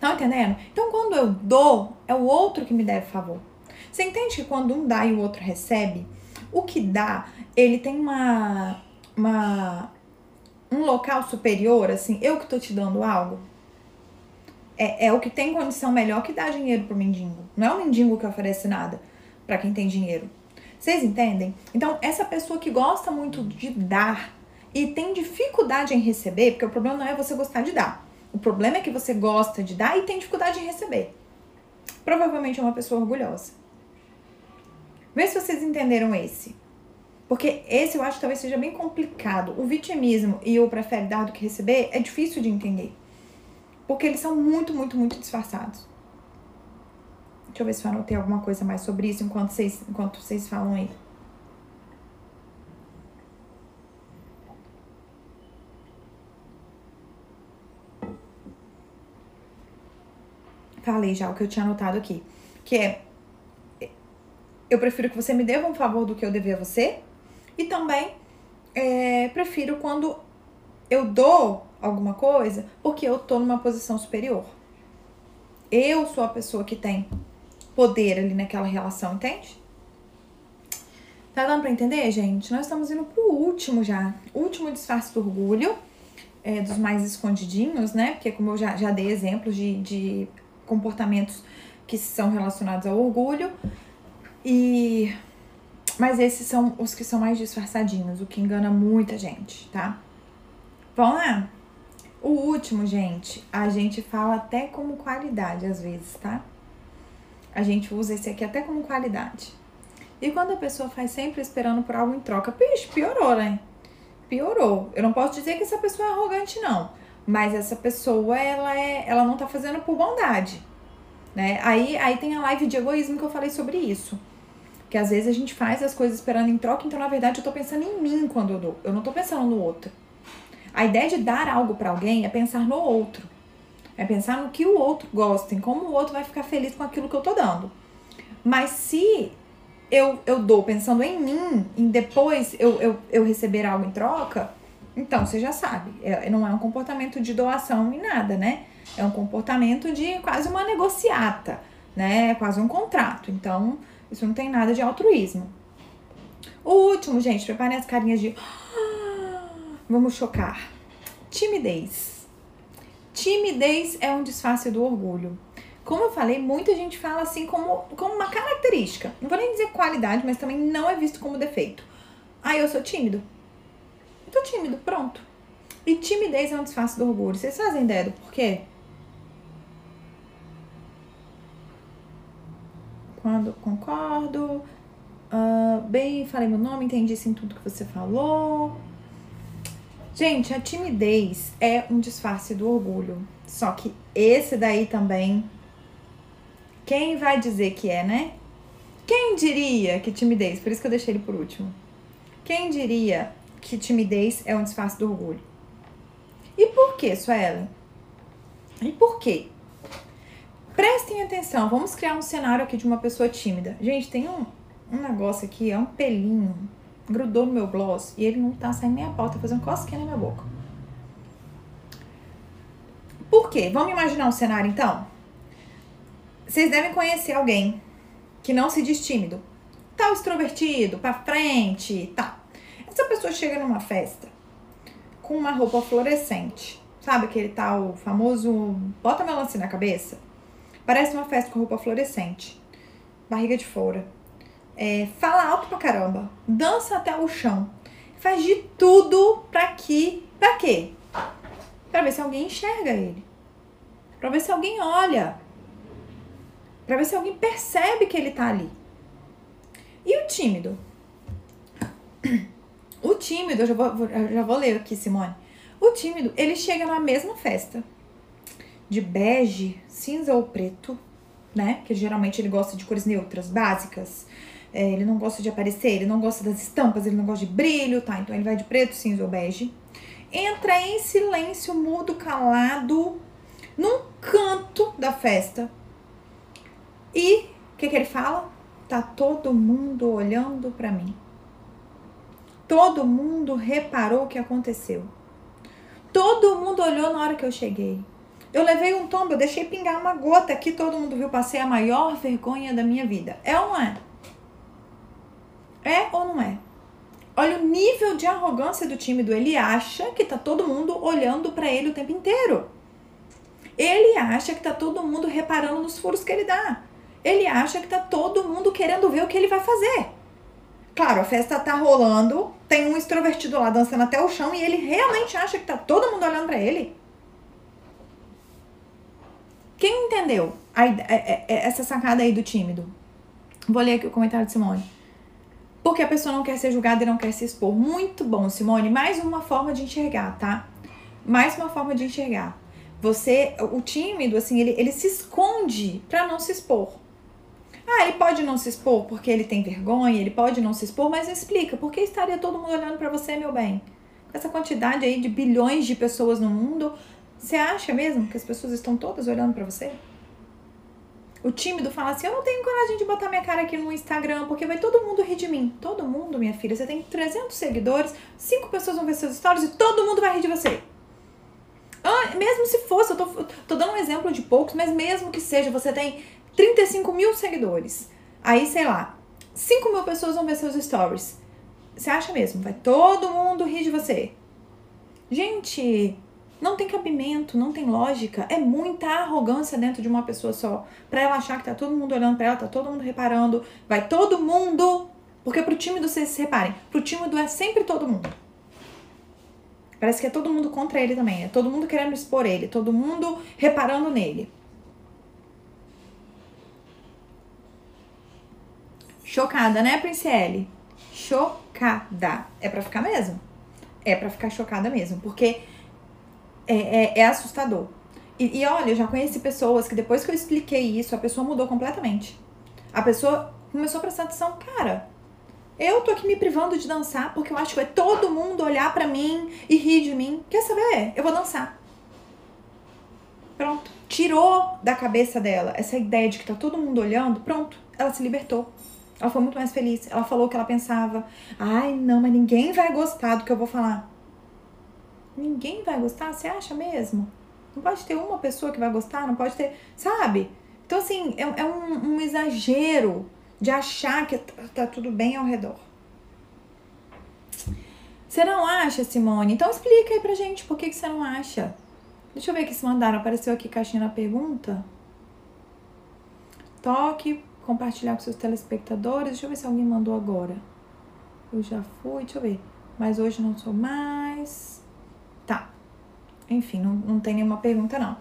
Tá entendendo? Então, quando eu dou, é o outro que me deve favor. Você entende que quando um dá e o outro recebe, o que dá, ele tem uma, uma um local superior, assim, eu que tô te dando algo. É, é o que tem condição melhor que dá dinheiro pro mendigo. Não é o mendigo que oferece nada para quem tem dinheiro. Vocês entendem? Então, essa pessoa que gosta muito de dar e tem dificuldade em receber, porque o problema não é você gostar de dar. O problema é que você gosta de dar e tem dificuldade em receber. Provavelmente é uma pessoa orgulhosa. Vê se vocês entenderam esse. Porque esse eu acho que talvez seja bem complicado. O vitimismo e o prefere dar do que receber é difícil de entender. Porque eles são muito, muito, muito disfarçados. Deixa eu ver se eu anotei alguma coisa mais sobre isso enquanto vocês, enquanto vocês falam aí. falei já o que eu tinha anotado aqui, que é eu prefiro que você me deva um favor do que eu dever a você e também é, prefiro quando eu dou alguma coisa porque eu tô numa posição superior. Eu sou a pessoa que tem poder ali naquela relação, entende? Tá dando pra entender, gente? Nós estamos indo pro último já. Último disfarce do orgulho, é, dos mais escondidinhos, né? Porque como eu já, já dei exemplos de, de comportamentos que são relacionados ao orgulho. E mas esses são os que são mais disfarçadinhos, o que engana muita gente, tá? Vamos lá. O último, gente, a gente fala até como qualidade às vezes, tá? A gente usa esse aqui até como qualidade. E quando a pessoa faz sempre esperando por algo em troca, piorou, né? Piorou. Eu não posso dizer que essa pessoa é arrogante, não. Mas essa pessoa, ela é, ela não tá fazendo por bondade, né? Aí, aí tem a live de egoísmo que eu falei sobre isso. Que às vezes a gente faz as coisas esperando em troca, então na verdade eu tô pensando em mim quando eu dou. Eu não tô pensando no outro. A ideia de dar algo para alguém é pensar no outro. É pensar no que o outro gosta, em como o outro vai ficar feliz com aquilo que eu tô dando. Mas se eu, eu dou pensando em mim, em depois eu, eu, eu receber algo em troca, então você já sabe. É, não é um comportamento de doação em nada, né? É um comportamento de quase uma negociata, né? É quase um contrato. Então, isso não tem nada de altruísmo. O último, gente, preparem as carinhas de. Vamos chocar. Timidez. Timidez é um disfarce do orgulho. Como eu falei, muita gente fala assim como, como uma característica. Não vou nem dizer qualidade, mas também não é visto como defeito. Ah, eu sou tímido. Eu tô tímido, pronto. E timidez é um disfarce do orgulho. Vocês fazem ideia do porquê? Quando concordo. Uh, bem, falei meu nome, entendi sim tudo que você falou. Gente, a timidez é um disfarce do orgulho. Só que esse daí também. Quem vai dizer que é, né? Quem diria que timidez? Por isso que eu deixei ele por último. Quem diria que timidez é um disfarce do orgulho? E por que, Suelen? E por quê? Prestem atenção, vamos criar um cenário aqui de uma pessoa tímida. Gente, tem um, um negócio aqui, é um pelinho, grudou no meu gloss e ele não tá saindo nem a pauta, tá fazendo cosquinha na minha boca. Por quê? Vamos imaginar um cenário então? Vocês devem conhecer alguém que não se diz tímido. Tá extrovertido, pra frente, tá. Essa pessoa chega numa festa com uma roupa fluorescente, sabe aquele tal famoso bota melancia na cabeça? Parece uma festa com roupa fluorescente. Barriga de fora. É, fala alto pra caramba. Dança até o chão. Faz de tudo pra que. Pra quê? Pra ver se alguém enxerga ele. Pra ver se alguém olha. Pra ver se alguém percebe que ele tá ali. E o tímido? O tímido, eu já vou, eu já vou ler aqui, Simone. O tímido, ele chega na mesma festa de bege, cinza ou preto, né? Que geralmente ele gosta de cores neutras, básicas. É, ele não gosta de aparecer, ele não gosta das estampas, ele não gosta de brilho, tá? Então ele vai de preto, cinza ou bege. Entra em silêncio, mudo, calado, num canto da festa. E o que, que ele fala? Tá todo mundo olhando para mim. Todo mundo reparou o que aconteceu. Todo mundo olhou na hora que eu cheguei. Eu levei um tombo, eu deixei pingar uma gota aqui, todo mundo viu, passei a maior vergonha da minha vida. É ou não é? É ou não é? Olha o nível de arrogância do tímido. Ele acha que tá todo mundo olhando para ele o tempo inteiro. Ele acha que tá todo mundo reparando nos furos que ele dá. Ele acha que tá todo mundo querendo ver o que ele vai fazer. Claro, a festa tá rolando, tem um extrovertido lá dançando até o chão e ele realmente acha que tá todo mundo olhando para ele. Quem entendeu a, a, a, é, é, essa sacada aí do tímido? Vou ler aqui o comentário de Simone. Porque a pessoa não quer ser julgada e não quer se expor. Muito bom, Simone. Mais uma forma de enxergar, tá? Mais uma forma de enxergar. Você, o tímido, assim, ele, ele se esconde para não se expor. Ah, ele pode não se expor porque ele tem vergonha, ele pode não se expor, mas explica, por que estaria todo mundo olhando para você, meu bem? Essa quantidade aí de bilhões de pessoas no mundo, você acha mesmo que as pessoas estão todas olhando para você? O tímido fala assim: Eu não tenho coragem de botar minha cara aqui no Instagram porque vai todo mundo rir de mim. Todo mundo, minha filha. Você tem 300 seguidores, 5 pessoas vão ver seus stories e todo mundo vai rir de você. Ah, mesmo se fosse, eu tô, tô dando um exemplo de poucos, mas mesmo que seja, você tem 35 mil seguidores. Aí, sei lá, 5 mil pessoas vão ver seus stories. Você acha mesmo? Vai todo mundo rir de você. Gente, não tem cabimento, não tem lógica. É muita arrogância dentro de uma pessoa só. Pra ela achar que tá todo mundo olhando pra ela, tá todo mundo reparando. Vai todo mundo. Porque pro tímido, vocês se reparem, pro tímido é sempre todo mundo. Parece que é todo mundo contra ele também. É todo mundo querendo expor ele, todo mundo reparando nele. Chocada, né, Princele? Chocada. É pra ficar mesmo? É pra ficar chocada mesmo, porque é, é, é assustador. E, e olha, eu já conheci pessoas que depois que eu expliquei isso, a pessoa mudou completamente. A pessoa começou a prestar atenção, cara, eu tô aqui me privando de dançar porque eu acho que vai todo mundo olhar para mim e rir de mim. Quer saber? Eu vou dançar. Pronto. Tirou da cabeça dela essa ideia de que tá todo mundo olhando. Pronto. Ela se libertou. Ela foi muito mais feliz. Ela falou o que ela pensava. Ai, não, mas ninguém vai gostar do que eu vou falar. Ninguém vai gostar? Você acha mesmo? Não pode ter uma pessoa que vai gostar? Não pode ter. Sabe? Então, assim, é, é um, um, exagero de achar que tá, tá tudo bem ao redor. Você não acha, Simone? Então explica aí pra gente por que, que você não acha. Deixa eu ver aqui se mandaram. Apareceu aqui caixinha na pergunta. Toque compartilhar com seus telespectadores. Deixa eu ver se alguém mandou agora. Eu já fui, deixa eu ver. Mas hoje não sou mais. Tá. Enfim, não, não tem nenhuma pergunta, não.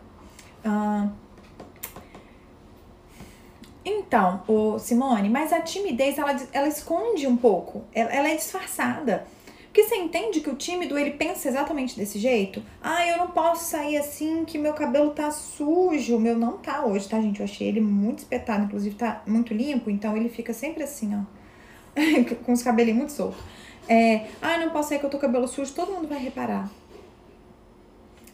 Então, o Simone, mas a timidez, ela, ela esconde um pouco. Ela, ela é disfarçada. Porque você entende que o tímido, ele pensa exatamente desse jeito? Ah, eu não posso sair assim, que meu cabelo tá sujo. O meu não tá hoje, tá, gente? Eu achei ele muito espetado, inclusive tá muito limpo, então ele fica sempre assim, ó. com os cabelinhos muito soltos. É, ah, não posso sair que eu tô com cabelo sujo, todo mundo vai reparar.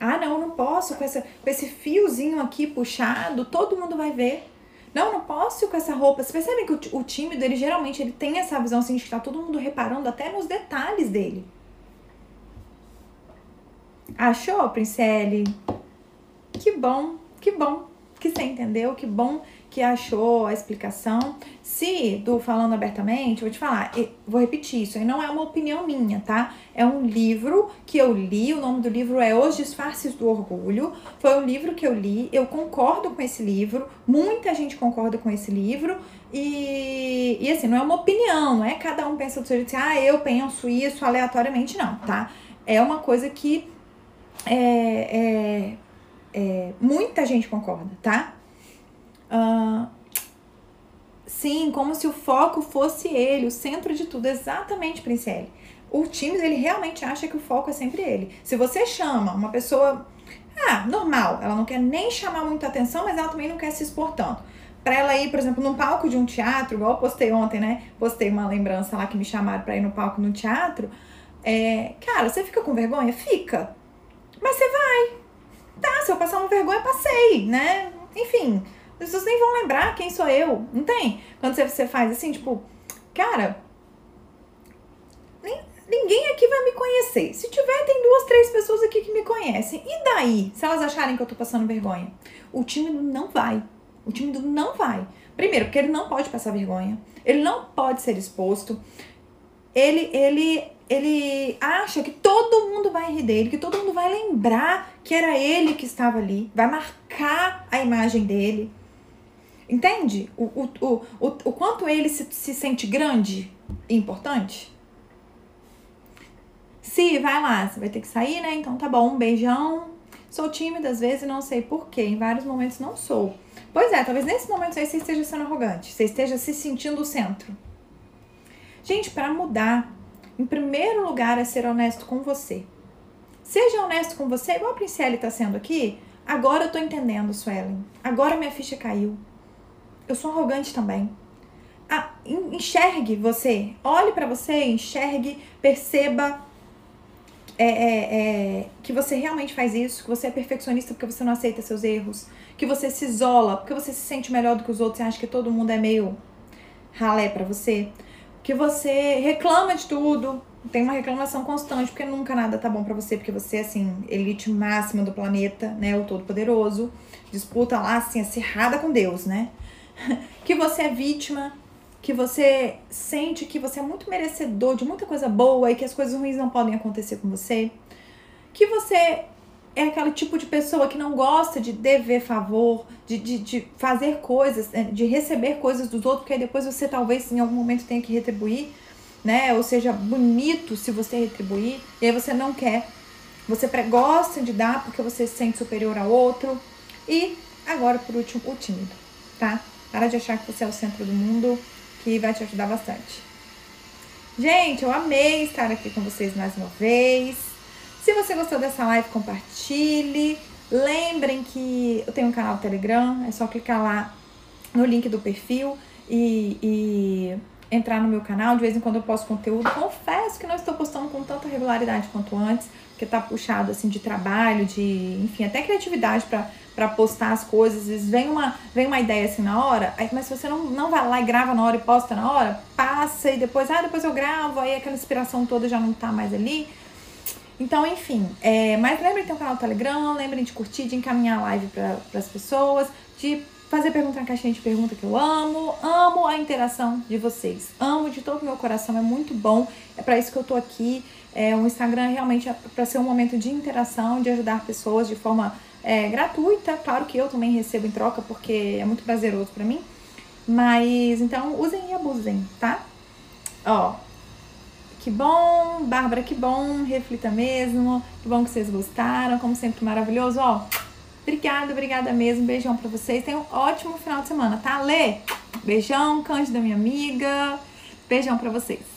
Ah, não, não posso com, essa, com esse fiozinho aqui puxado, todo mundo vai ver. Não, não posso com essa roupa. Você percebe que o, o tímido, ele geralmente ele tem essa visão assim de que tá todo mundo reparando até nos detalhes dele. Achou, Princele? Que bom, que bom que você entendeu, que bom que achou a explicação. Se, do Falando Abertamente, vou te falar, vou repetir isso, aí não é uma opinião minha, tá? É um livro que eu li, o nome do livro é Os Disfarces do Orgulho. Foi um livro que eu li, eu concordo com esse livro, muita gente concorda com esse livro, e, e assim, não é uma opinião, não é cada um pensa do seu jeito, assim, ah, eu penso isso aleatoriamente, não, tá? É uma coisa que é, é, é muita gente concorda, tá? Uh, sim, como se o foco fosse ele, o centro de tudo, exatamente, Princele. O tímido, ele realmente acha que o foco é sempre ele. Se você chama uma pessoa, ah, normal, ela não quer nem chamar muita atenção, mas ela também não quer se expor tanto. Pra ela ir, por exemplo, num palco de um teatro, igual eu postei ontem, né? Postei uma lembrança lá que me chamaram pra ir no palco no teatro. É, cara, você fica com vergonha? Fica. Mas você vai. Tá, se eu passar uma vergonha, passei, né? Enfim, as pessoas nem vão lembrar quem sou eu. Não tem? Quando você faz assim, tipo, cara, nem, ninguém aqui vai me conhecer. Se tiver, tem duas, três pessoas aqui que me conhecem. E daí? Se elas acharem que eu tô passando vergonha? O tímido não vai. O tímido não vai. Primeiro, porque ele não pode passar vergonha. Ele não pode ser exposto. Ele, ele, ele acha que todo mundo vai rir dele, que todo mundo vai lembrar que era ele que estava ali, vai marcar a imagem dele. Entende? O, o, o, o, quanto ele se, se sente grande e importante? Se, vai lá, você vai ter que sair, né? Então tá bom, um beijão. Sou tímida às vezes, não sei porquê. Em vários momentos não sou. Pois é, talvez nesse momento aí você esteja sendo arrogante. Você esteja se sentindo o centro. Gente, para mudar, em primeiro lugar é ser honesto com você. Seja honesto com você, igual a Princele tá sendo aqui. Agora eu tô entendendo, Suelen. Agora minha ficha caiu eu sou arrogante também. Ah, enxergue você, olhe para você, enxergue, perceba é, é, é, que você realmente faz isso, que você é perfeccionista porque você não aceita seus erros, que você se isola porque você se sente melhor do que os outros e acha que todo mundo é meio ralé para você, que você reclama de tudo, tem uma reclamação constante porque nunca nada tá bom para você, porque você é assim, elite máxima do planeta, né, o todo poderoso, disputa lá assim acirrada com Deus, né? que você é vítima, que você sente que você é muito merecedor de muita coisa boa e que as coisas ruins não podem acontecer com você, que você é aquele tipo de pessoa que não gosta de dever favor, de, de, de fazer coisas, né, de receber coisas dos outros, porque aí depois você talvez em algum momento tenha que retribuir, né? Ou seja, bonito se você retribuir, e aí você não quer você gosta de dar porque você se sente superior ao outro. E agora, por último, o tímido, tá? Para de achar que você é o centro do mundo, que vai te ajudar bastante. Gente, eu amei estar aqui com vocês mais uma vez. Se você gostou dessa live, compartilhe. Lembrem que eu tenho um canal Telegram, é só clicar lá no link do perfil e, e entrar no meu canal. De vez em quando eu posto conteúdo. Confesso que não estou postando com tanta regularidade quanto antes, porque tá puxado assim de trabalho, de, enfim, até criatividade para postar as coisas. Às vem uma, vem uma ideia assim na hora, aí, mas se você não, não vai lá e grava na hora e posta na hora, passa e depois, ah, depois eu gravo, aí aquela inspiração toda já não tá mais ali. Então, enfim, é, mas lembrem de ter um canal no Telegram, lembrem de curtir, de encaminhar a live para as pessoas, de fazer pergunta na caixinha de pergunta que eu amo, amo a interação de vocês, amo de todo o meu coração, é muito bom, é para isso que eu tô aqui. É, o Instagram realmente é para ser um momento de interação, de ajudar pessoas de forma é, gratuita. Claro que eu também recebo em troca, porque é muito prazeroso para mim. Mas então usem e abusem, tá? Ó, que bom, Bárbara, que bom, reflita mesmo. Que bom que vocês gostaram, como sempre maravilhoso, ó. Obrigada, obrigada mesmo. Beijão para vocês. Tenham um ótimo final de semana, tá? Lê. Beijão, Cândida, minha amiga. Beijão para vocês.